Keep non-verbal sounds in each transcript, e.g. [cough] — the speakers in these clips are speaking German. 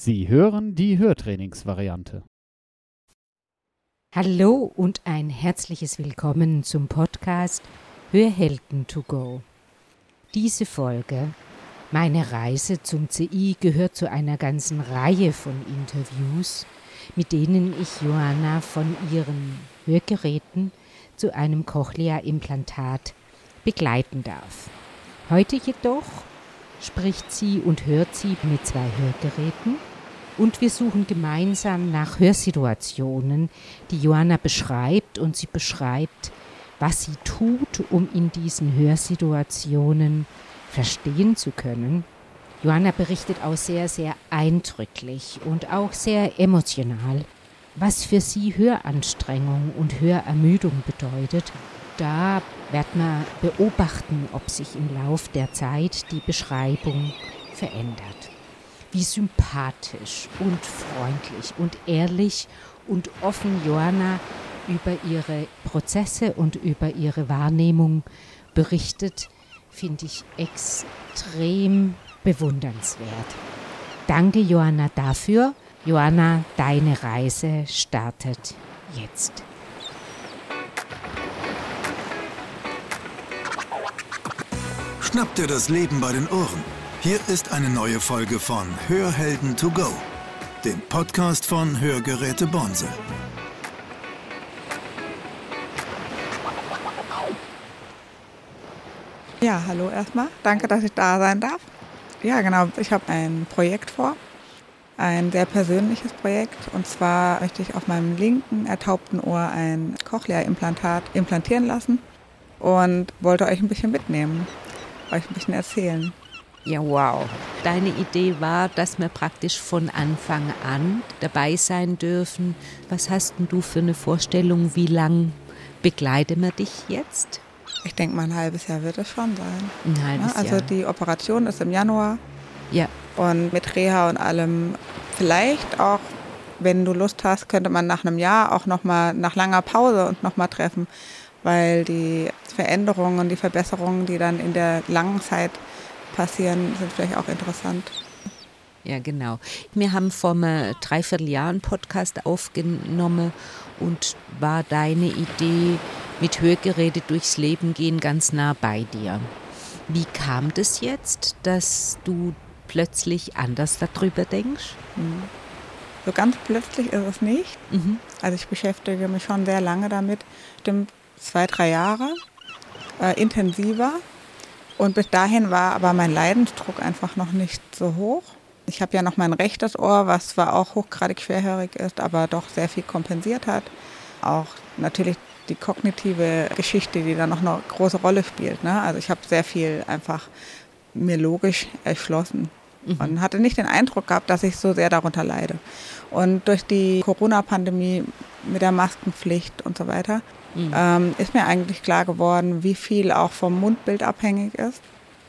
Sie hören die Hörtrainingsvariante. Hallo und ein herzliches Willkommen zum Podcast Hörhelden to go. Diese Folge, meine Reise zum CI, gehört zu einer ganzen Reihe von Interviews, mit denen ich Johanna von ihren Hörgeräten zu einem Cochlea-Implantat begleiten darf. Heute jedoch spricht sie und hört sie mit zwei Hörgeräten und wir suchen gemeinsam nach Hörsituationen, die Johanna beschreibt und sie beschreibt, was sie tut, um in diesen Hörsituationen verstehen zu können. Johanna berichtet auch sehr, sehr eindrücklich und auch sehr emotional, was für sie Höranstrengung und Hörermüdung bedeutet. Da wird man beobachten, ob sich im Lauf der Zeit die Beschreibung verändert. Wie sympathisch und freundlich und ehrlich und offen Johanna über ihre Prozesse und über ihre Wahrnehmung berichtet, finde ich extrem bewundernswert. Danke, Johanna, dafür. Johanna, deine Reise startet jetzt. Schnapp dir das Leben bei den Ohren. Hier ist eine neue Folge von Hörhelden to go, dem Podcast von Hörgeräte Bonse. Ja, hallo erstmal. Danke, dass ich da sein darf. Ja, genau. Ich habe ein Projekt vor. Ein sehr persönliches Projekt. Und zwar möchte ich auf meinem linken ertaubten Ohr ein Cochlea-Implantat implantieren lassen und wollte euch ein bisschen mitnehmen, euch ein bisschen erzählen. Ja, wow. Deine Idee war, dass wir praktisch von Anfang an dabei sein dürfen. Was hast denn du für eine Vorstellung, wie lang begleiten wir dich jetzt? Ich denke mal, ein halbes Jahr wird es schon sein. Ein halbes Ja, also Jahr. die Operation ist im Januar Ja, und mit Reha und allem vielleicht auch, wenn du Lust hast, könnte man nach einem Jahr auch noch mal nach langer Pause und noch mal treffen, weil die Veränderungen und die Verbesserungen, die dann in der langen Zeit passieren, sind vielleicht auch interessant. ja, genau. Wir haben vor einem Dreivierteljahr einen Podcast aufgenommen und war deine Idee, mit Hörgeräte durchs Leben gehen, ganz nah bei dir. Wie kam das jetzt, dass du plötzlich anders darüber denkst? So ganz plötzlich ist es nicht. Mhm. Also ich beschäftige mich schon sehr lange damit, stimmt zwei, drei Jahre äh, intensiver. Und bis dahin war aber mein Leidensdruck einfach noch nicht so hoch. Ich habe ja noch mein rechtes Ohr, was zwar auch hochgradig schwerhörig ist, aber doch sehr viel kompensiert hat. Auch natürlich die kognitive Geschichte, die da noch eine große Rolle spielt. Ne? Also ich habe sehr viel einfach mir logisch erschlossen und hatte nicht den Eindruck gehabt, dass ich so sehr darunter leide. Und durch die Corona-Pandemie mit der Maskenpflicht und so weiter ähm, ist mir eigentlich klar geworden, wie viel auch vom Mundbild abhängig ist.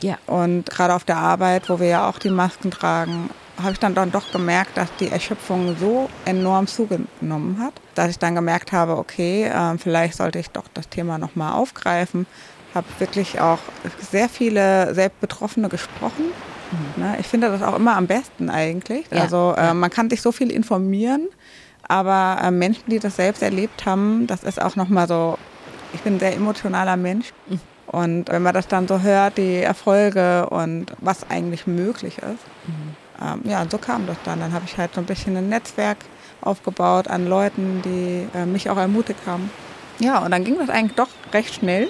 Ja, Und gerade auf der Arbeit, wo wir ja auch die Masken tragen, habe ich dann, dann doch gemerkt, dass die Erschöpfung so enorm zugenommen hat, dass ich dann gemerkt habe, okay, äh, vielleicht sollte ich doch das Thema nochmal aufgreifen. Habe wirklich auch sehr viele selbst Betroffene gesprochen. Ne, ich finde das auch immer am besten eigentlich. Ja, Also äh, man kann sich so viel informieren, aber äh, Menschen, die das selbst erlebt haben, das ist auch nochmal so, ich bin ein sehr emotionaler Mensch. Mhm. Und wenn man das dann so hört, die Erfolge und was eigentlich möglich ist, Mhm. ähm, ja, und so kam das dann. Dann habe ich halt so ein bisschen ein Netzwerk aufgebaut an Leuten, die äh, mich auch ermutigt haben. Ja, und dann ging das eigentlich doch recht schnell.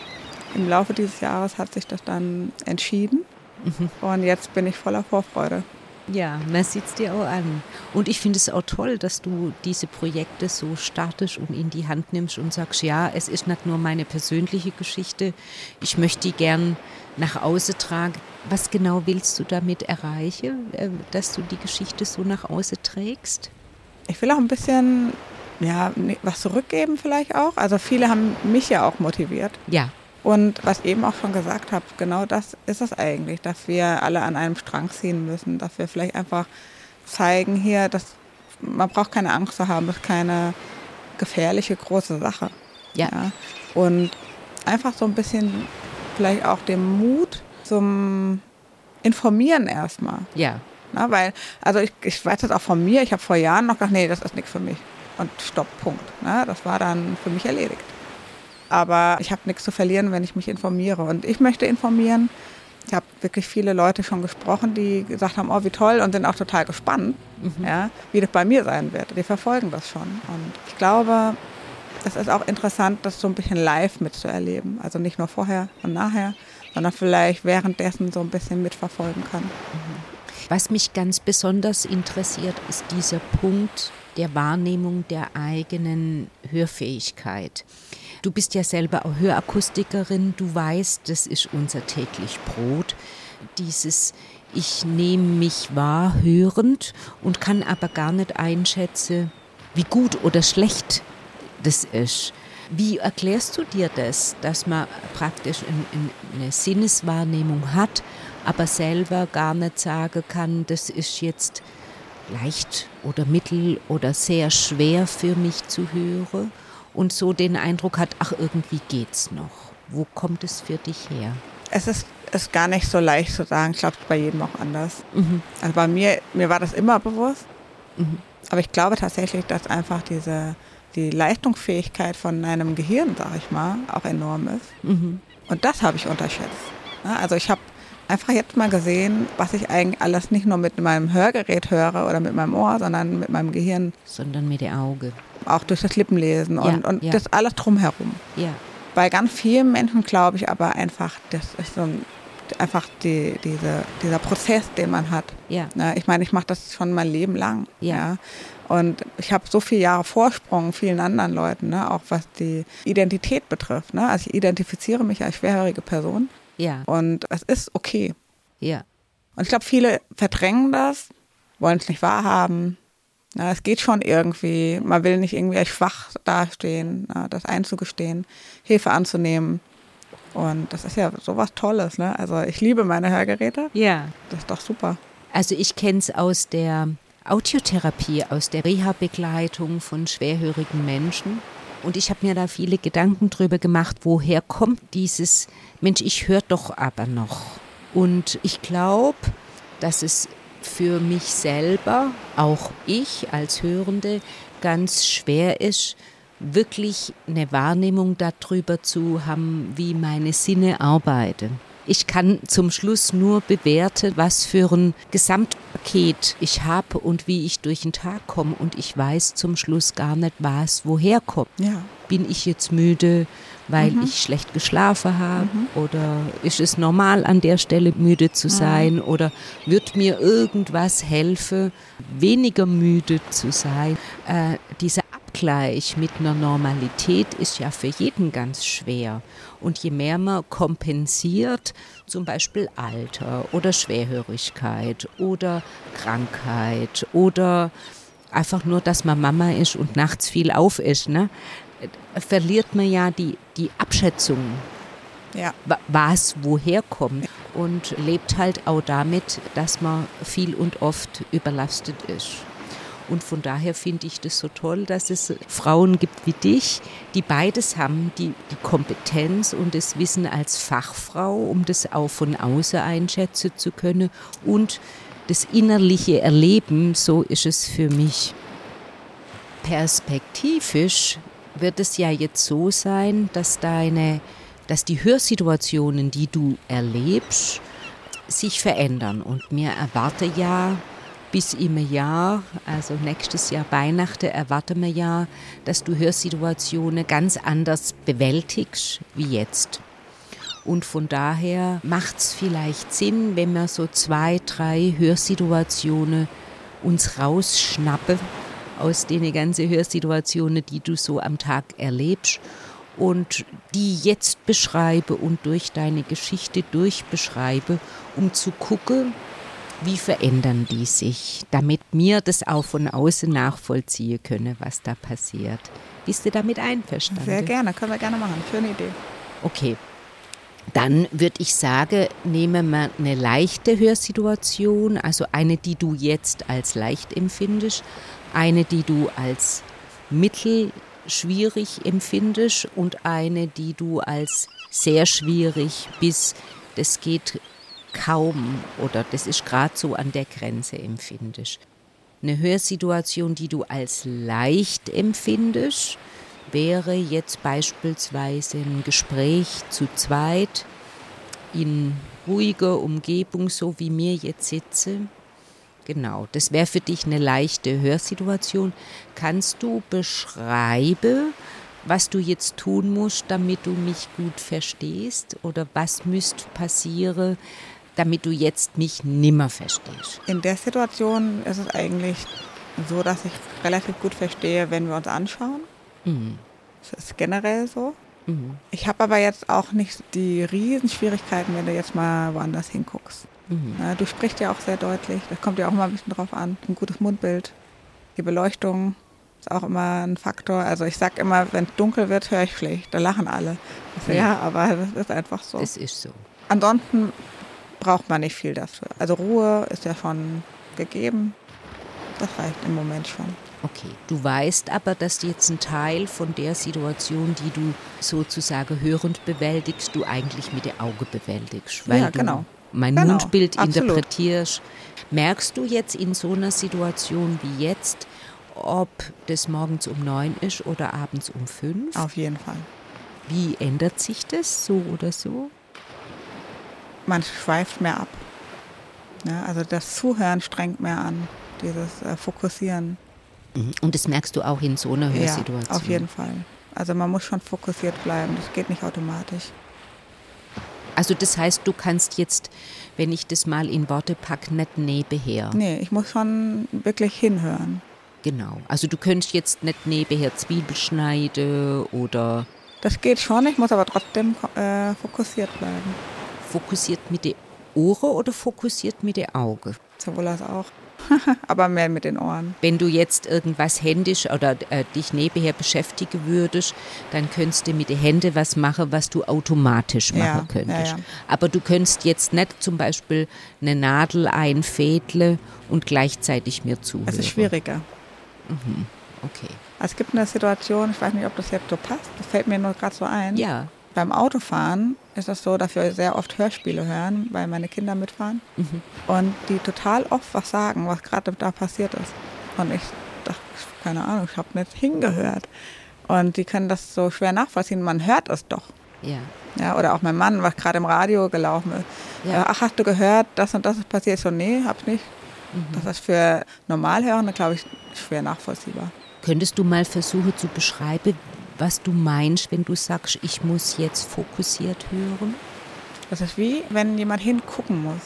Im Laufe dieses Jahres hat sich das dann entschieden. Mhm. Und jetzt bin ich voller Vorfreude. Ja, man sieht es dir auch an. Und ich finde es auch toll, dass du diese Projekte so startest und in die Hand nimmst und sagst, ja, es ist nicht nur meine persönliche Geschichte, ich möchte die gern nach außen tragen. Was genau willst du damit erreichen, äh, dass du die Geschichte so nach außen trägst? Ich will auch ein bisschen ja, ne- was zurückgeben vielleicht auch. Also viele haben mich ja auch motiviert. Ja, Und was ich eben auch schon gesagt habe, genau das ist es eigentlich, dass wir alle an einem Strang ziehen müssen, dass wir vielleicht einfach zeigen hier, dass man braucht keine Angst zu haben, das ist keine gefährliche große Sache. ja, Und einfach so ein bisschen vielleicht auch den Mut zum Informieren erstmal. ja, Ne? Weil, also ich, ich weiß das auch von mir, ich habe vor Jahren noch gedacht, nee, das ist nichts für mich. Und stopp, Punkt. Ne? Das war dann für mich erledigt. Aber ich habe nichts zu verlieren, wenn ich mich informiere. Und ich möchte informieren. Ich habe wirklich viele Leute schon gesprochen, die gesagt haben, oh, wie toll und sind auch total gespannt, mhm. ja, wie das bei mir sein wird. Die verfolgen das schon. Und ich glaube, das ist auch interessant, das so ein bisschen live mitzuerleben. Also nicht nur vorher und nachher, sondern vielleicht währenddessen so ein bisschen mitverfolgen kann. Was mich ganz besonders interessiert, ist dieser Punkt der Wahrnehmung der eigenen Hörfähigkeit. Du bist ja selber auch Hörakustikerin, du weißt, das ist unser täglich Brot. Dieses ich nehme mich wahr hörend und kann aber gar nicht einschätzen, wie gut oder schlecht das ist. Wie erklärst du dir das, dass man praktisch eine Sinneswahrnehmung hat, aber selber gar nicht sagen kann, das ist jetzt leicht oder mittel oder sehr schwer für mich zu hören und so den Eindruck hat, ach irgendwie geht's noch. Wo kommt es für dich her? Es ist, ist gar nicht so leicht zu sagen. Ich glaube, bei jedem auch anders. Mhm. Also bei mir, mir war das immer bewusst. Mhm. Aber ich glaube tatsächlich, dass einfach diese die Leistungsfähigkeit von einem Gehirn, sage ich mal, auch enorm ist. Mhm. Und das habe ich unterschätzt. Also ich habe einfach jetzt mal gesehen, was ich eigentlich alles nicht nur mit meinem Hörgerät höre oder mit meinem Ohr, sondern mit meinem Gehirn. Sondern mit dem Auge. Auch durch das Lippenlesen und, ja, und ja. das alles drumherum. Ja. Bei ganz vielen Menschen glaube ich aber einfach, das ist so ein, einfach die, diese, dieser Prozess, den man hat. Ja. Ich meine, ich mache das schon mein Leben lang. Ja. ja. Und ich habe so viele Jahre Vorsprung vielen anderen Leuten, ne, auch was die Identität betrifft. Ne? Also ich identifiziere mich als schwerhörige Person. Ja. Und es ist okay. Ja. Und ich glaube, viele verdrängen das, wollen es nicht wahrhaben. Na, es geht schon irgendwie. Man will nicht irgendwie als schwach dastehen, na, das einzugestehen, Hilfe anzunehmen. Und das ist ja sowas Tolles. Ne? Also ich liebe meine Hörgeräte. Ja. Das ist doch super. Also ich kenne es aus der Audiotherapie, aus der Reha-Begleitung von schwerhörigen Menschen. Und ich habe mir da viele Gedanken drüber gemacht, woher kommt dieses Mensch, ich höre doch aber noch. Und ich glaube, dass es für mich selber, auch ich als Hörende, ganz schwer ist, wirklich eine Wahrnehmung darüber zu haben, wie meine Sinne arbeiten. Ich kann zum Schluss nur bewerten, was für ein Gesamtpaket ich habe und wie ich durch den Tag komme. Und ich weiß zum Schluss gar nicht, was woher kommt. Ja. Bin ich jetzt müde, weil mhm. ich schlecht geschlafen habe? Mhm. Oder ist es normal, an der Stelle müde zu sein? Mhm. Oder wird mir irgendwas helfen, weniger müde zu sein? Äh, dieser Abgleich mit einer Normalität ist ja für jeden ganz schwer. Und je mehr man kompensiert, zum Beispiel Alter oder Schwerhörigkeit oder Krankheit oder einfach nur, dass man Mama ist und nachts viel auf ist, ne, verliert man ja die, die Abschätzung, ja. was woher kommt und lebt halt auch damit, dass man viel und oft überlastet ist. Und von daher finde ich das so toll, dass es Frauen gibt wie dich, die beides haben, die, die Kompetenz und das Wissen als Fachfrau, um das auch von außen einschätzen zu können und das innerliche Erleben, so ist es für mich. Perspektivisch wird es ja jetzt so sein, dass deine, dass die Hörsituationen, die du erlebst, sich verändern. Und mir erwarte ja bis im Jahr, also nächstes Jahr Weihnachten, erwarten wir ja, dass du Hörsituationen ganz anders bewältigst wie jetzt. Und von daher macht es vielleicht Sinn, wenn wir so zwei, drei Hörsituationen uns rausschnappen aus den ganzen Hörsituationen, die du so am Tag erlebst und die jetzt beschreibe und durch deine Geschichte durchbeschreibe, um zu gucken, wie verändern die sich, damit mir das auch von außen nachvollziehen können, was da passiert. Bist du damit einverstanden? Sehr gerne, können wir gerne machen. Schöne Idee. Okay. Dann würde ich sagen, nehmen wir eine leichte Hörsituation, also eine, die du jetzt als leicht empfindest, eine, die du als mittelschwierig empfindest und eine, die du als sehr schwierig bis das geht kaum oder das ist gerade so an der Grenze empfindest. Eine Hörsituation, die du als leicht empfindest, wäre jetzt beispielsweise ein Gespräch zu zweit in ruhiger Umgebung, so wie mir jetzt sitze. Genau, das wäre für dich eine leichte Hörsituation. Kannst du beschreiben, was du jetzt tun musst, damit du mich gut verstehst? Oder was müsste passieren, damit du jetzt mich nimmer verstehst? In der Situation ist es eigentlich so, dass ich relativ gut verstehe, wenn wir uns anschauen. Mhm. Das ist generell so. Mhm. Ich habe aber jetzt auch nicht die Riesenschwierigkeiten, wenn du jetzt mal woanders hinguckst. Mhm. Du sprichst ja auch sehr deutlich. Das kommt ja auch mal ein bisschen drauf an. Ein gutes Mundbild. Die Beleuchtung ist auch immer ein Faktor. Also ich sag immer, wenn es dunkel wird, höre ich schlecht. Da lachen alle. Ich so, Ja. aber das ist einfach so. Das ist so. Ansonsten braucht man nicht viel dafür. Also Ruhe ist ja schon gegeben. Das reicht im Moment schon. Okay, du weißt aber, dass jetzt ein Teil von der Situation, die du sozusagen hörend bewältigst, du eigentlich mit dem Auge bewältigst, weil Ja, genau. Mein Genau, Mundbild absolut. interpretierst. Merkst du jetzt in so einer Situation wie jetzt, ob das morgens um neun ist oder abends um fünf? Auf jeden Fall. Wie ändert sich das so oder so? Man schweift mehr ab. Ja, also das Zuhören strengt mehr an. Dieses äh, Fokussieren. Und das merkst du auch in so einer Hörsituation. Ja, auf jeden Fall. Also man muss schon fokussiert bleiben. Das geht nicht automatisch. Also das heißt, du kannst jetzt, wenn ich das mal in Worte packe, nicht nebenher. Nee, ich muss schon wirklich hinhören. Genau. Also du könntest jetzt nicht nebenher Zwiebel schneiden oder Das geht schon, ich muss aber trotzdem äh, fokussiert bleiben. fokussiert mit den Ohren oder fokussiert mit den Augen. Sowohl als auch. [laughs] aber mehr mit den Ohren. Wenn du jetzt irgendwas händisch oder äh, dich nebenher beschäftigen würdest, dann könntest du mit den Händen was machen, was du automatisch machen Ja, könntest. ja, ja. Aber du könntest jetzt nicht zum Beispiel eine Nadel einfädeln und gleichzeitig mir zuhören. Es ist schwieriger. Okay. Also es gibt eine Situation, ich weiß nicht, ob das jetzt so passt, das fällt mir nur gerade so ein. Ja. Beim Autofahren ist es so, dass wir sehr oft Hörspiele hören, weil meine Kinder mitfahren. Mhm. Und die total oft was sagen, was gerade da passiert ist. Und ich dachte, keine Ahnung, ich habe nicht hingehört. Und die können das so schwer nachvollziehen. Man hört es doch. Ja. Ja, oder auch mein Mann, was gerade im Radio gelaufen ist. Ja. Äh, Ach, hast du gehört, das und das ist passiert? Ich so, nee, hab's nicht. Mhm. Das ist für Normalhörende, glaube ich, schwer nachvollziehbar. Könntest du mal versuchen zu beschreiben, was du meinst, wenn du sagst, ich muss jetzt fokussiert hören? Das ist wie, wenn jemand hingucken muss.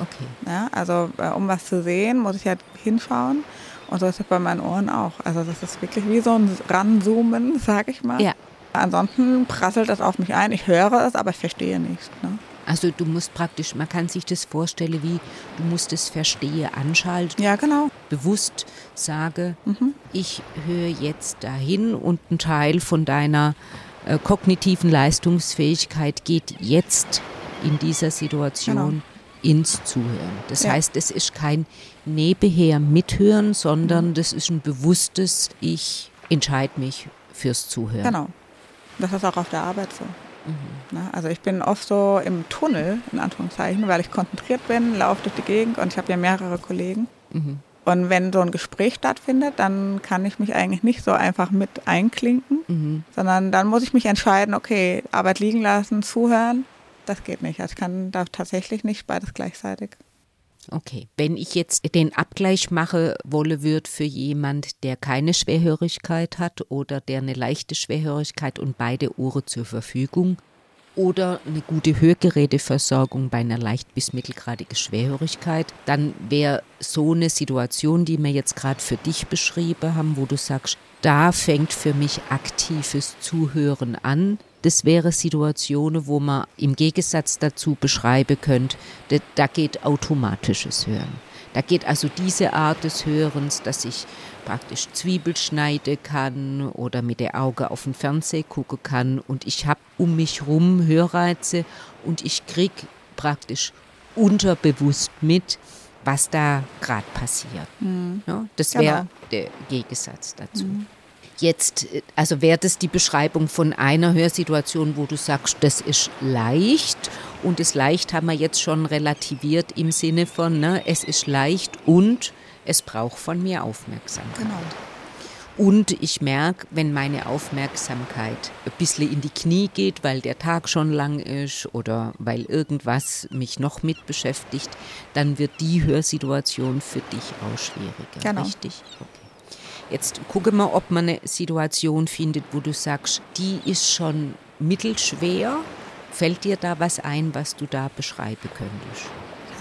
Okay. Ja, also äh, um was zu sehen, muss ich halt hinschauen. Und so ist es bei meinen Ohren auch. Also das ist wirklich wie so ein Ranzoomen, [laughs] sag ich mal. Ja. Ansonsten prasselt das auf mich ein. Ich höre es, aber ich verstehe nichts. Ne? Also du musst praktisch, man kann sich das vorstellen wie, du musst es verstehen, anschalten, Ja, genau. Bewusst sage, Mhm. ich höre jetzt dahin und ein Teil von deiner äh, kognitiven Leistungsfähigkeit geht jetzt in dieser Situation Genau. ins Zuhören. Das Ja. heißt, es ist kein nebenher mithören, sondern das ist ein bewusstes, ich entscheide mich fürs Zuhören. Genau. Das ist auch auf der Arbeit so. Ne? Also ich bin oft so im Tunnel, in Anführungszeichen, weil ich konzentriert bin, laufe durch die Gegend und ich habe ja mehrere Kollegen. Mhm. Und wenn so ein Gespräch stattfindet, dann kann ich mich eigentlich nicht so einfach mit einklinken, Mhm. sondern dann muss ich mich entscheiden, okay, Arbeit liegen lassen, zuhören. Das geht nicht. Also ich kann da tatsächlich nicht beides gleichzeitig. Okay, wenn ich jetzt den Abgleich mache wolle würde für jemand, der keine Schwerhörigkeit hat oder der eine leichte Schwerhörigkeit und beide Ohren zur Verfügung oder eine gute Hörgeräteversorgung bei einer leicht bis mittelgradigen Schwerhörigkeit, dann wäre so eine Situation, die wir jetzt gerade für dich beschrieben haben, wo du sagst, da fängt für mich aktives Zuhören an. Das wäre Situationen, wo man im Gegensatz dazu beschreiben könnte, da, geht automatisches Hören. Da geht also diese Art des Hörens, dass ich praktisch Zwiebel schneiden kann oder mit der Auge auf den Fernseher gucken kann und ich habe um mich rum Hörreize und ich krieg praktisch unterbewusst mit, was da gerade passiert. Ja, das wäre Genau. der Gegensatz dazu. Jetzt, also wäre das die Beschreibung von einer Hörsituation, wo du sagst, das ist leicht und das leicht haben wir jetzt schon relativiert im Sinne von, ne, es ist leicht und es braucht von mir Aufmerksamkeit. Genau. Und ich merke, wenn meine Aufmerksamkeit ein bisschen in die Knie geht, weil der Tag schon lang ist oder weil irgendwas mich noch mit beschäftigt, dann wird die Hörsituation für dich auch schwieriger. Genau. Richtig? Okay. Jetzt gucken wir, ob man eine Situation findet, wo du sagst, die ist schon mittelschwer. Fällt dir da was ein, was du da beschreiben könntest?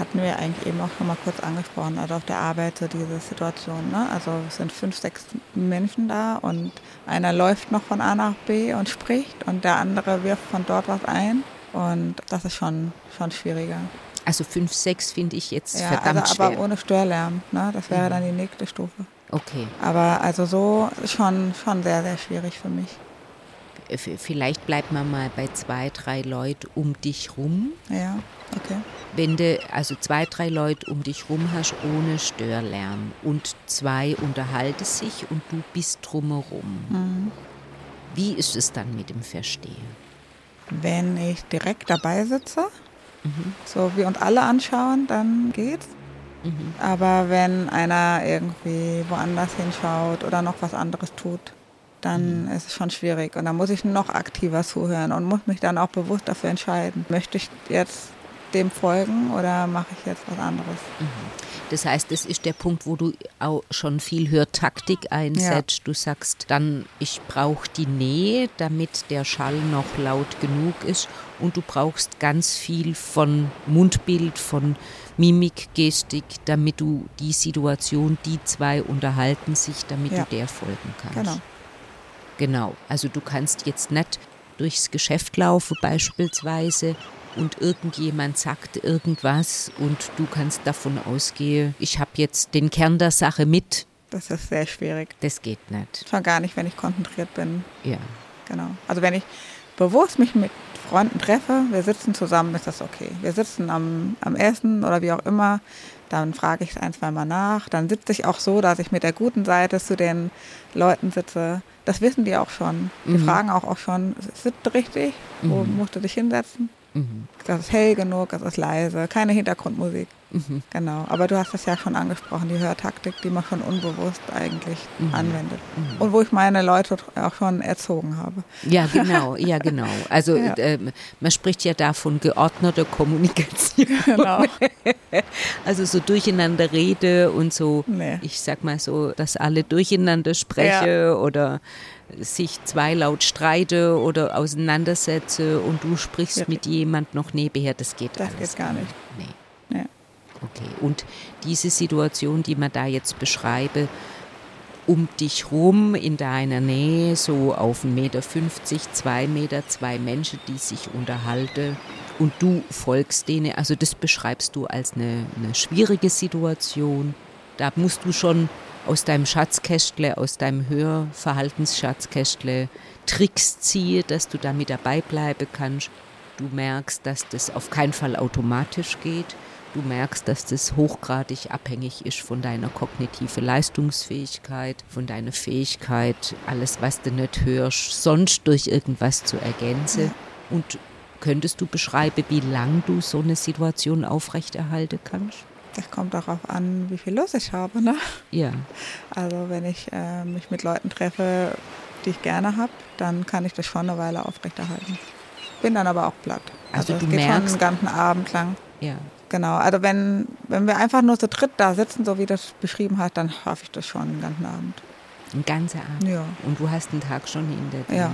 Hatten wir eigentlich eben auch schon mal kurz angesprochen, also auf der Arbeit so diese Situation. Ne? Also es sind fünf, sechs Menschen da und einer läuft noch von A nach B und spricht und der andere wirft von dort was ein und das ist schon, schon schwieriger. Also fünf, sechs finde ich jetzt Ja, verdammt also, schwer. aber ohne Störlärm, ne? das wäre Mhm. dann die nächste Stufe. okay. Aber also so schon, schon sehr, sehr schwierig für mich. Vielleicht bleibt man mal bei zwei, drei Leuten um dich rum. Ja, okay. Wenn du also zwei, drei Leute um dich rum hast ohne Störlärm und zwei unterhalten sich und du bist drumherum. Mhm. Wie ist es dann mit dem Verstehen? Wenn ich direkt dabei sitze, Mhm. so wie uns alle anschauen, dann geht's. Mhm. Aber wenn einer irgendwie woanders hinschaut oder noch was anderes tut, dann ist es schon schwierig. Und dann muss ich noch aktiver zuhören und muss mich dann auch bewusst dafür entscheiden. Möchte ich jetzt dem folgen oder mache ich jetzt was anderes? Das heißt, das ist der Punkt, wo du auch schon viel Hörtaktik einsetzt. Du sagst dann, ich brauche die Nähe, damit der Schall noch laut genug ist. Und du brauchst ganz viel von Mundbild, von Mimik, Gestik, damit du die Situation, die zwei unterhalten sich, damit Ja. du der folgen kannst. Genau. Genau. Also du kannst jetzt nicht durchs Geschäft laufen beispielsweise und irgendjemand sagt irgendwas und du kannst davon ausgehen, ich habe jetzt den Kern der Sache mit. Das ist sehr schwierig. Das geht nicht. Schon gar nicht, wenn ich konzentriert bin. Ja. Genau. Also wenn ich bewusst mich mit Freunden treffe, wir sitzen zusammen, ist das okay. Wir sitzen am, am Essen oder wie auch immer, dann frage ich es ein, zweimal nach. Dann sitze ich auch so, dass ich mit der guten Seite zu den Leuten sitze. Das wissen die auch schon. Die Mhm. fragen auch, auch schon, sitzt richtig? Wo Mhm. musst du dich hinsetzen? Mhm. Das ist hell genug, das ist leise, keine Hintergrundmusik. Mhm. Genau. Aber du hast das ja schon angesprochen, die Hörtaktik, die man schon unbewusst eigentlich Mhm. anwendet. Mhm. Und wo ich meine Leute auch schon erzogen habe. Ja, genau, ja, genau. Also [laughs] Ja. ähm, man spricht ja da von geordneter Kommunikation. [laughs] Genau. [laughs] Also so durcheinander rede und so, Nee. ich sag mal so, dass alle durcheinander spreche oder sich zwei laut streite oder auseinandersetze und du sprichst Ja. mit jemand noch nebenher, das geht Das alles geht gar nicht. Nee. Nee. Okay, und diese Situation, die man da jetzt beschreibe, um dich rum in deiner Nähe, so auf 1,50 Meter, 2 Meter, zwei Menschen, die sich unterhalten und du folgst denen, also das beschreibst du als eine, eine schwierige Situation. Da musst du schon aus deinem Schatzkästle, aus deinem Hörverhaltensschatzkästle Tricks ziehen, dass du da mit dabei bleiben kannst. Du merkst, dass das auf keinen Fall automatisch geht. Du merkst, dass das hochgradig abhängig ist von deiner kognitiven Leistungsfähigkeit, von deiner Fähigkeit, alles, was du nicht hörst, sonst durch irgendwas zu ergänzen. Und könntest du beschreiben, wie lang du so eine Situation aufrechterhalten kannst? Das kommt darauf an, wie viel Lust ich habe. Ne? Ja. Also wenn ich äh, mich mit Leuten treffe, die ich gerne habe, dann kann ich das schon eine Weile aufrechterhalten. Bin dann aber auch platt. Also es du geht merkst- schon einen ganzen Abend lang. Ja. Genau. Also wenn, wenn wir einfach nur zu dritt da sitzen, so wie das beschrieben hat, dann schaffe ich das schon einen ganzen Abend. Ein ganzer Abend. Ja. Und du hast einen Tag schon hinter dir. Ja.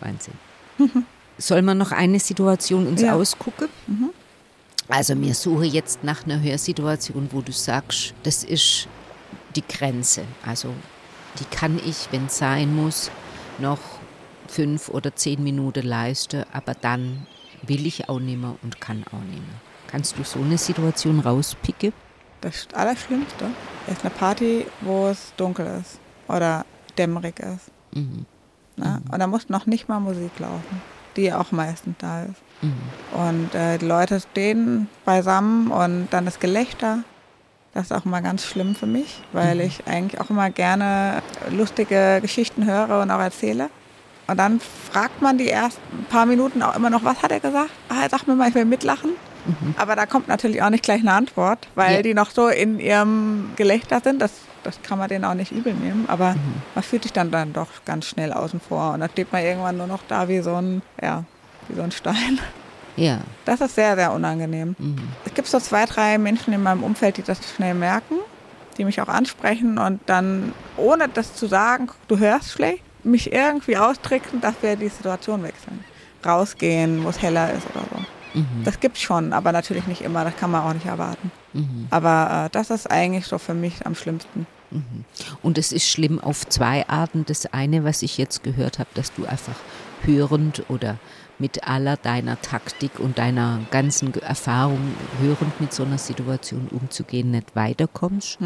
Okay. Wahnsinn. [laughs] Soll man noch eine Situation uns Ja. ausgucken? Mhm. Also mir suche jetzt nach einer Hörsituation, wo du sagst, das ist die Grenze. Also die kann ich, wenn es sein muss, noch fünf oder zehn Minuten leisten, aber dann will ich auch nicht mehr und kann auch nicht mehr. Kannst du so eine Situation rauspicken? Das Allerschlimmste ist eine Party, wo es dunkel ist oder dämmerig ist. Mhm. Ne? Und da muss noch nicht mal Musik laufen, die auch meistens da ist. Mhm. Und äh, die Leute stehen beisammen und dann das Gelächter. Das ist auch immer ganz schlimm für mich, weil ich eigentlich auch immer gerne lustige Geschichten höre und auch erzähle. Und dann fragt man die ersten paar Minuten auch immer noch, was hat er gesagt? Ah, sag mir mal, ich will mitlachen. Aber da kommt natürlich auch nicht gleich eine Antwort, weil Ja. die noch so in ihrem Gelächter sind. Das, das kann man denen auch nicht übel nehmen. Aber man fühlt sich dann, dann doch ganz schnell außen vor. Und dann steht man irgendwann nur noch da wie so ein, ja, wie so ein Stein. Ja. Das ist sehr, sehr unangenehm. Es gibt so zwei, drei Menschen in meinem Umfeld, die das schnell merken, die mich auch ansprechen und dann, ohne das zu sagen, du hörst schlecht, mich irgendwie austricksen, dass wir die Situation wechseln. Rausgehen, wo es heller ist oder so. Das gibt's schon, aber natürlich nicht immer, das kann man auch nicht erwarten. Aber äh, das ist eigentlich so für mich am schlimmsten. Und es ist schlimm auf zwei Arten. Das eine, was ich jetzt gehört habe, dass du einfach hörend oder mit aller deiner Taktik und deiner ganzen Erfahrung hörend mit so einer Situation umzugehen nicht weiterkommst.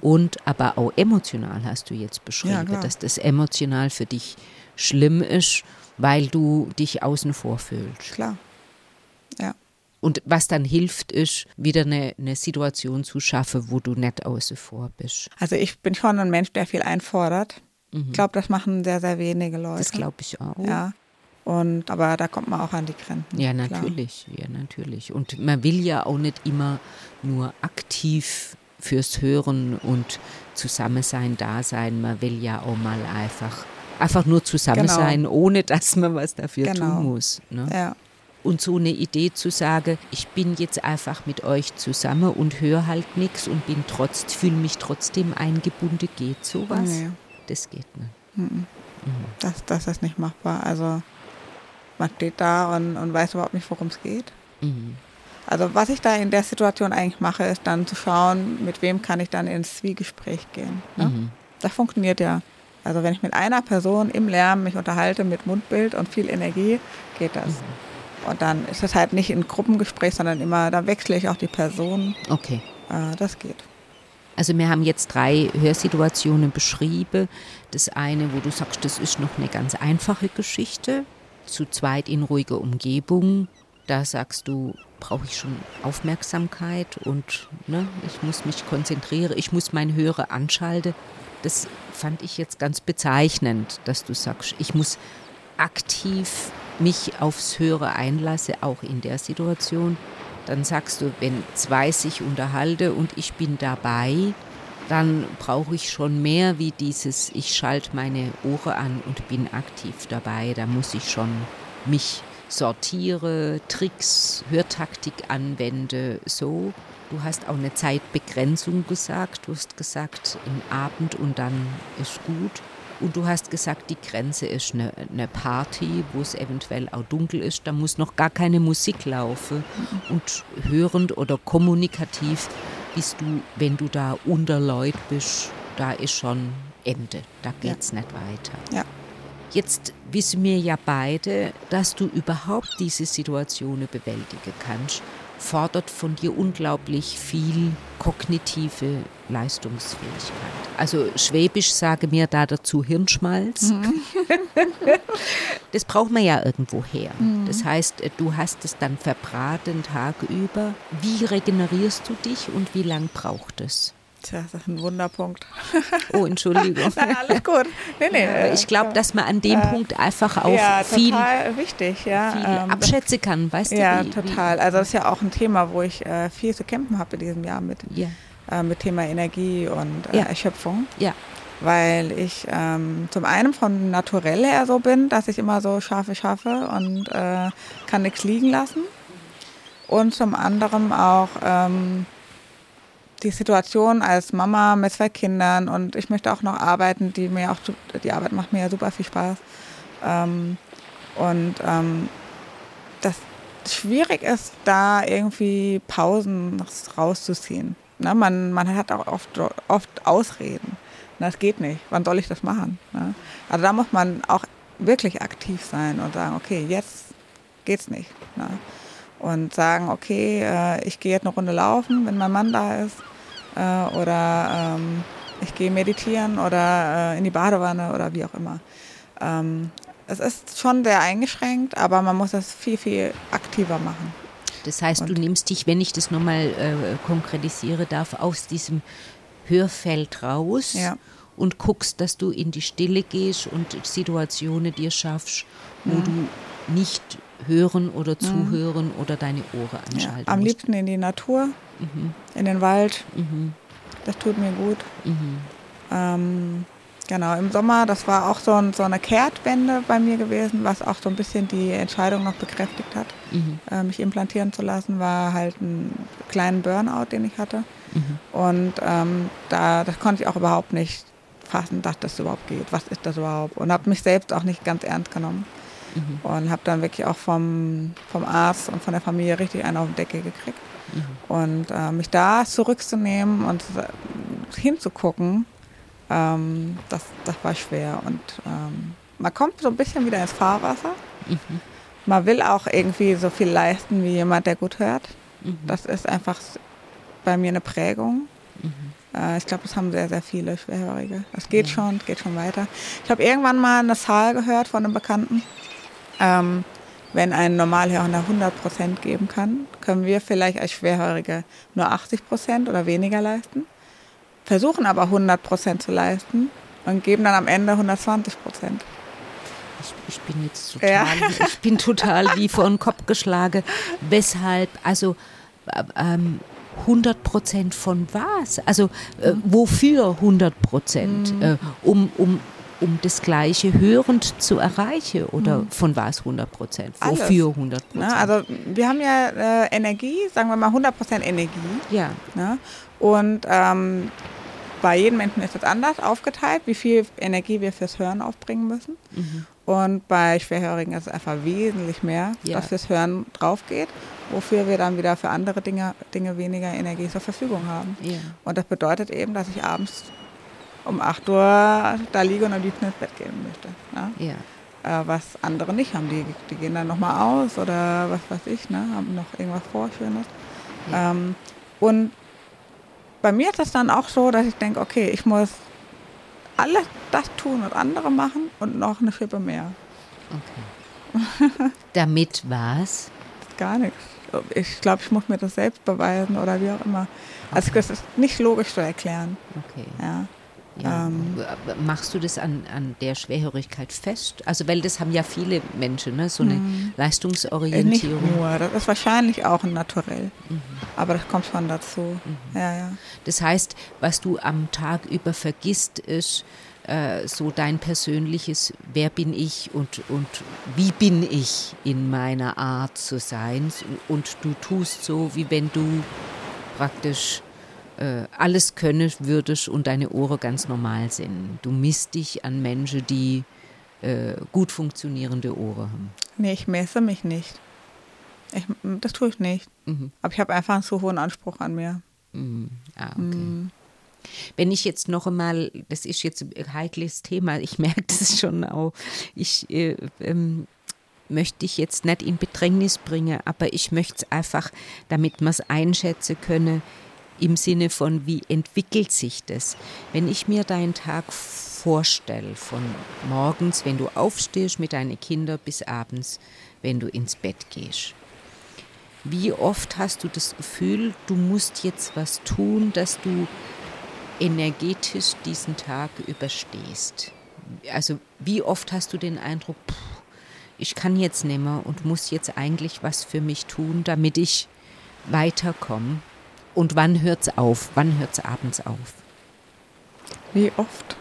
Und aber auch emotional hast du jetzt Ja, beschrieben, klar. dass das emotional für dich schlimm ist, weil du dich außen vor fühlst. Klar. Ja. Und was dann hilft, ist, wieder eine, eine Situation zu schaffen, wo du nicht außen vor bist. Also ich bin schon ein Mensch, der viel einfordert. Ich glaube, das machen sehr, sehr wenige Leute. Das glaube ich auch. Ja. Und, aber da kommt man auch an die Grenzen. Ja, klar. natürlich, ja, natürlich. Und man will ja auch nicht immer nur aktiv fürs Hören und Zusammensein da sein. Man will ja auch mal einfach, einfach nur zusammen Genau. sein, ohne dass man was dafür Genau. tun muss. Ne? Ja, Und so eine Idee zu sagen, ich bin jetzt einfach mit euch zusammen und höre halt nichts und bin trotz, fühle mich trotzdem eingebunden, geht sowas? Nee. Das geht nicht. das, das ist nicht machbar. Also man steht da und, und weiß überhaupt nicht, worum es geht. Mhm. Also was ich da in der Situation eigentlich mache, ist dann zu schauen, mit wem kann ich dann ins Zwiegespräch gehen. Ne? Mhm. Das funktioniert ja. Also wenn ich mit einer Person im Lärm mich unterhalte mit Mundbild und viel Energie, geht das. Und dann ist es halt nicht ein Gruppengespräch, sondern immer, da wechsle ich auch die Person. Okay. Äh, das geht. Also wir haben jetzt drei Hörsituationen beschrieben. Das eine, wo du sagst, das ist noch eine ganz einfache Geschichte. Zu zweit in ruhiger Umgebung. Da sagst du, brauche ich schon Aufmerksamkeit und ne, ich muss mich konzentrieren, ich muss mein Hörer anschalten. Das fand ich jetzt ganz bezeichnend, dass du sagst, ich muss aktiv mich aufs Hören einlasse, auch in der Situation. Dann sagst du, wenn zwei sich unterhalten und ich bin dabei, dann brauche ich schon mehr wie dieses, ich schalte meine Ohren an und bin aktiv dabei. Da muss ich schon mich sortiere, Tricks, Hörtaktik anwende, so. Du hast auch eine Zeitbegrenzung gesagt. Du hast gesagt, im Abend und dann ist gut. Und du hast gesagt, die Grenze ist eine, eine Party, wo es eventuell auch dunkel ist. Da muss noch gar keine Musik laufen. Und hörend oder kommunikativ bist du, wenn du da unter Leut bist, da ist schon Ende. Da geht's nicht weiter. Ja. Jetzt wissen wir ja beide, dass du überhaupt diese Situationen bewältigen kannst, fordert von dir unglaublich viel kognitive Leistungsfähigkeit. Also Schwäbisch sage mir da dazu Hirnschmalz. [laughs] das braucht man ja irgendwo her. Das heißt, du hast es dann verbraten Tag über. Wie regenerierst du dich und wie lang braucht es? Tja, das ist ein Wunderpunkt. Oh, Entschuldigung. [laughs] Nein, alles gut. Nee, nee. Aber ich glaube, dass man an dem Punkt einfach auch ja, viel, total wichtig, ja. viel Ähm, abschätzen kann, weißt Ja, du? Wie, total. Also das ist ja auch ein Thema, wo ich äh, viel zu kämpfen habe in diesem Jahr mit, ja, äh, mit Thema Energie und äh, Ja. Erschöpfung. ja. Weil ich ähm, zum einen von Naturell her so bin, dass ich immer so scharfe schaffe und äh, kann nichts liegen lassen. Und zum anderen auch ähm, die Situation als Mama mit zwei Kindern und ich möchte auch noch arbeiten, die mir auch, die Arbeit macht mir ja super viel Spaß. Ähm, und ähm, das schwierig ist, da irgendwie Pausen rauszuziehen. Ne, man, man hat auch oft, oft Ausreden. Das geht nicht. Wann soll ich das machen? Ne? Also da muss man auch wirklich aktiv sein und sagen, okay, jetzt geht's nicht. Ne? Und sagen, okay, äh, ich gehe jetzt eine Runde laufen, wenn mein Mann da ist. Äh, oder ähm, ich gehe meditieren oder äh, in die Badewanne oder wie auch immer. Ähm, es ist schon sehr eingeschränkt, aber man muss es viel, viel aktiver machen. Das heißt, Und- du nimmst dich, wenn ich das nochmal konkretisiere darf, aus diesem Hörfeld raus Ja. und guckst, dass du in die Stille gehst und Situationen dir schaffst, wo du nicht hören oder zuhören oder deine Ohren Ja, anschalten am musst. liebsten in die Natur, in den Wald. Mhm. Das tut mir gut. Mhm. Ähm, genau, im Sommer, das war auch so, ein, so eine Kehrtwende bei mir gewesen, was auch so ein bisschen die Entscheidung noch bekräftigt hat, Mhm. äh, mich implantieren zu lassen, war halt ein kleinen Burnout, den ich hatte. Mhm. Und ähm, da, das konnte ich auch überhaupt nicht fassen, dass das überhaupt geht. Was ist das überhaupt? Und habe mich selbst auch nicht ganz ernst genommen. Mhm. Und habe dann wirklich auch vom, vom Arzt und von der Familie richtig einen auf den Deckel gekriegt. Mhm. Und äh, mich da zurückzunehmen und äh, hinzugucken, ähm, das, das war schwer. Und ähm, man kommt so ein bisschen wieder ins Fahrwasser. Mhm. Man will auch irgendwie so viel leisten wie jemand, der gut hört. Mhm. Das ist einfach bei mir eine Prägung. Mhm. Äh, ich glaube, das haben sehr, sehr viele Schwerhörige. Das geht schon, geht schon weiter. Ich habe irgendwann mal eine Zahl gehört von einem Bekannten. Ähm, wenn ein Normalhörender 100% geben kann, können wir vielleicht als Schwerhörige nur 80% oder weniger leisten. Versuchen aber 100% zu leisten und geben dann am Ende 120%. Ich, ich bin jetzt total, Ja. ich bin total [laughs] wie vor den Kopf geschlagen. Weshalb, also äh, ähm, 100 Prozent von was? Also äh, Mhm. wofür 100 Prozent? Äh, um, um, um das Gleiche hörend zu erreichen oder von was 100 Prozent? Mhm. Wofür 100 Prozent? Ne? Also wir haben ja äh, Energie, sagen wir mal 100% Energie. ja, Ne? Und ähm, bei jedem Menschen ist das anders aufgeteilt, wie viel Energie wir fürs Hören aufbringen müssen. Mhm. Und bei Schwerhörigen ist es einfach wesentlich mehr, Ja. dass fürs Hören drauf geht, wofür wir dann wieder für andere Dinge, Dinge weniger Energie zur Verfügung haben. ja. Und das bedeutet eben, dass ich abends um 8 Uhr da liege und am liebsten ins Bett gehen möchte. Ne? ja. Äh, was andere nicht haben. Die, die gehen dann nochmal aus oder was weiß ich, ne? haben noch irgendwas vor, Schönes. Ähm, und bei mir ist das dann auch so, dass ich denke, okay, ich muss alles das tun und andere machen und noch eine Schippe mehr. Okay. [laughs] Damit was? Gar nichts. Ich glaube, ich muss mir das selbst beweisen oder wie auch immer. Also Okay. das ist nicht logisch zu erklären. Okay. Ja. Ja. Ähm. Machst du das an, an der Schwerhörigkeit fest? Also, weil das haben ja viele Menschen, ne? so eine Nicht Leistungsorientierung. nur, das ist wahrscheinlich auch ein Naturell. Aber das kommt schon dazu. Ja, ja. Das heißt, was du am Tag über vergisst, ist äh, so dein persönliches, wer bin ich und, und wie bin ich in meiner Art zu sein. Und du tust so, wie wenn du praktisch äh, alles können würdest und deine Ohren ganz normal sind. Du misst dich an Menschen, die äh, gut funktionierende Ohren haben. Nee, ich messe mich nicht. Ich, das tue ich nicht. Mhm. Aber ich habe einfach einen zu hohen Anspruch an mir. Mhm. Ah, okay. Mhm. Wenn ich jetzt noch einmal, das ist jetzt ein heikles Thema, ich [laughs] merke das schon auch, ich äh, ähm, möchte dich jetzt nicht in Bedrängnis bringen, aber ich möchte es einfach, damit man es einschätzen könne, im Sinne von, wie entwickelt sich das? Wenn ich mir deinen Tag vorstelle, von morgens, wenn du aufstehst mit deinen Kindern, bis abends, wenn du ins Bett gehst. Wie oft hast du das Gefühl, du musst jetzt was tun, dass du energetisch diesen Tag überstehst? Also wie oft hast du den Eindruck, pff, ich kann jetzt nicht mehr und muss jetzt eigentlich was für mich tun, damit ich weiterkomme? Und wann hört es auf? Wann hört es abends auf? Wie oft?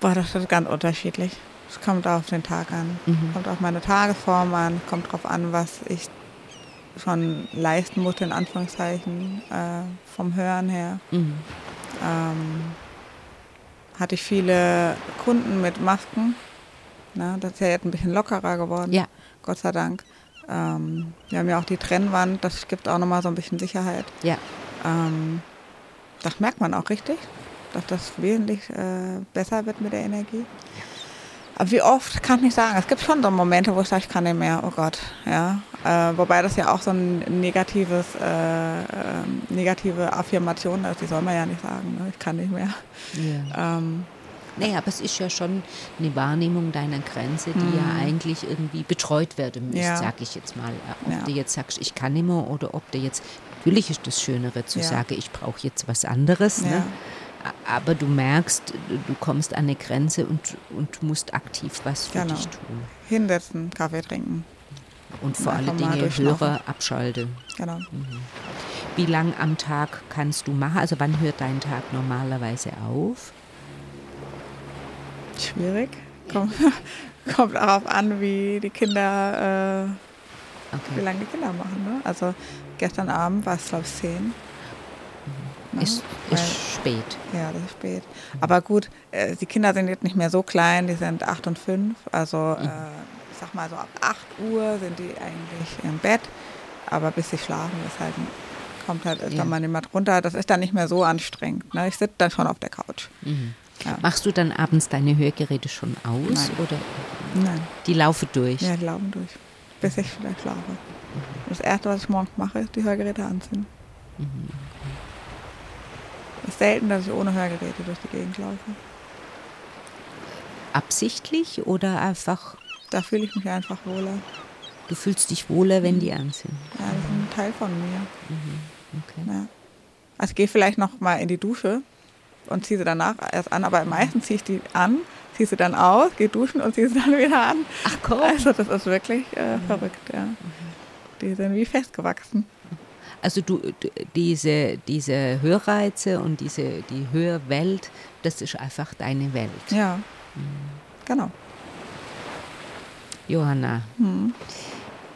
Boah, das ist ganz unterschiedlich. Es kommt auf den Tag an. Mhm. Kommt auf meine Tagesform an. Kommt drauf an, was ich schon leisten musste, in Anführungszeichen, äh, vom Hören her. Mhm. ähm, hatte ich viele Kunden mit Masken. Na, das ist ja jetzt ein bisschen lockerer geworden, Ja. Gott sei Dank. Ähm, wir haben ja auch die Trennwand, das gibt auch nochmal so ein bisschen Sicherheit. Ja. Ähm, das merkt man auch richtig, dass das wesentlich äh, besser wird mit der Energie. Aber wie oft kann ich nicht sagen. Es gibt schon so Momente, wo ich sage, ich kann nicht mehr, oh Gott. Ja. Äh, wobei das ja auch so ein negatives, äh, ähm, negative Affirmation ist, die soll man ja nicht sagen, ne? ich kann nicht mehr. ja. Ähm, Nee, aber es ist ja schon eine Wahrnehmung deiner Grenze, die ja eigentlich irgendwie betreut werden müsste, Ja. sag ich jetzt mal. Ob Ja. du jetzt sagst, ich kann mehr oder ob du jetzt, natürlich ist das Schönere zu Ja. sagen, ich brauche jetzt was anderes. Ne? Aber du merkst, du kommst an eine Grenze und, und musst aktiv was für Genau. dich tun. Hinsetzen, Kaffee trinken. Und vor allen Dingen. Hörer abschalten. Genau. Wie lang am Tag kannst du machen? Also wann hört dein Tag normalerweise auf? Schwierig. Kommt, [laughs] kommt darauf an, wie die Kinder, äh, wie Okay. lange die Kinder machen. Ne? Also gestern Abend war es, glaube ich, zehn. Ne? Ist, Weil- ist spät. Ja, das ist spät. Aber gut, äh, die Kinder sind jetzt nicht mehr so klein, die sind acht und fünf. Also äh, ich sag mal so ab 8 Uhr sind die eigentlich im Bett. Aber bis sie schlafen, ist halt, kommt halt Ja. mal jemand runter. Das ist dann nicht mehr so anstrengend. Ne? Ich sitze dann schon auf der Couch. Mhm. Ja. Machst du dann abends deine Hörgeräte schon aus Nein. oder Nein, die laufen durch? ja, die laufen durch, bis ich wieder schlafe. Das Erste, was ich morgens mache, ist die Hörgeräte anziehen. Es ist selten, dass ich ohne Hörgeräte durch die Gegend laufe. Absichtlich oder einfach, Da fühle ich mich einfach wohler. du fühlst dich wohler, wenn die an sind? Ja, das ist ein Teil von mir. Okay. Ja. Also ich gehe vielleicht noch mal in die Dusche und ziehe sie danach erst an, aber meistens ziehe ich die an, ziehe sie dann aus, gehe duschen und ziehe sie [laughs] dann wieder an. Ach komm. Also das ist wirklich äh, verrückt, ja. Die sind wie festgewachsen. Also du, diese, diese Hörreize und diese, die Hörwelt, das ist einfach deine Welt. Ja, genau. Johanna, Hm.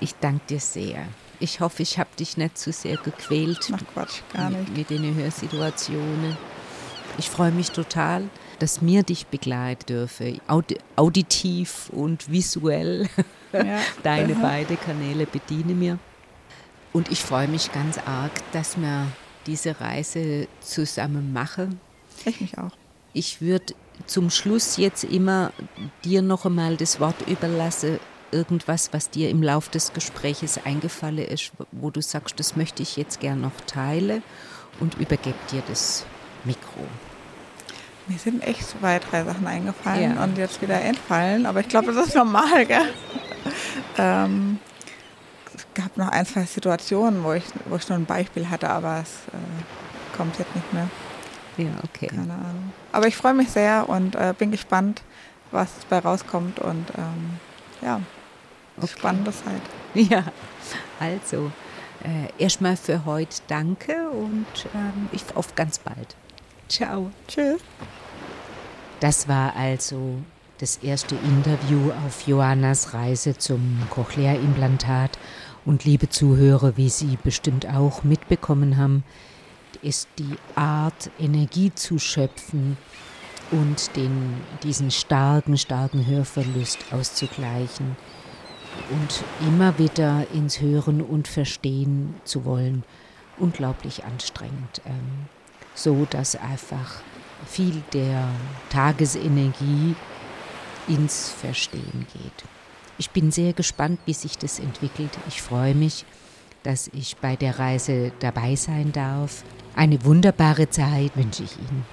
ich danke dir sehr. Ich hoffe, ich habe dich nicht zu sehr gequält Ach Quatsch, gar mit, nicht. mit den Hörsituationen. Ich freue mich total, dass mir dich begleiten dürfe, audi auditiv und visuell. Ja. [laughs] Deine beiden Kanäle bediene mir. Und ich freue mich ganz arg, dass wir diese Reise zusammen machen. Ich mich auch. Ich würde zum Schluss jetzt immer dir noch einmal das Wort überlassen, irgendwas, was dir im Laufe des Gespräches eingefallen ist, wo du sagst, das möchte ich jetzt gern noch teilen und übergebe dir das Mikro. Mir sind echt zwei, drei Sachen eingefallen Ja. und jetzt wieder entfallen, aber ich glaube, das ist normal, gell? [laughs] ähm, es gab noch ein, zwei Situationen, wo ich, wo ich schon ein Beispiel hatte, aber es äh, kommt jetzt nicht mehr. Ja, okay. Keine Ahnung. Aber ich freue mich sehr und äh, bin gespannt, was bei rauskommt und ähm, ja, Okay. spannende Zeit. [laughs] Ja, also äh, erstmal für heute danke und ähm, ich auf ganz bald. Ciao. Tschüss. Das war also das erste Interview auf Johannas Reise zum Cochlea-Implantat. Und liebe Zuhörer, wie Sie bestimmt auch mitbekommen haben, ist die Art, Energie zu schöpfen und den, diesen starken, starken Hörverlust auszugleichen und immer wieder ins Hören und Verstehen zu wollen, unglaublich anstrengend. Ähm, so dass einfach viel der Tagesenergie ins Verstehen geht. Ich bin sehr gespannt, wie sich das entwickelt. Ich freue mich, dass ich bei der Reise dabei sein darf. Eine wunderbare Zeit wünsche ich Ihnen.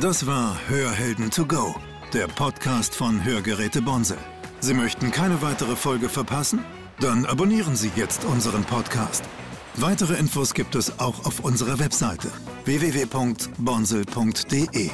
Das war Hörhelden to go, der Podcast von Hörgeräte Bonsel. Sie möchten keine weitere Folge verpassen? Dann abonnieren Sie jetzt unseren Podcast. Weitere Infos gibt es auch auf unserer Webseite www.bonsel.de.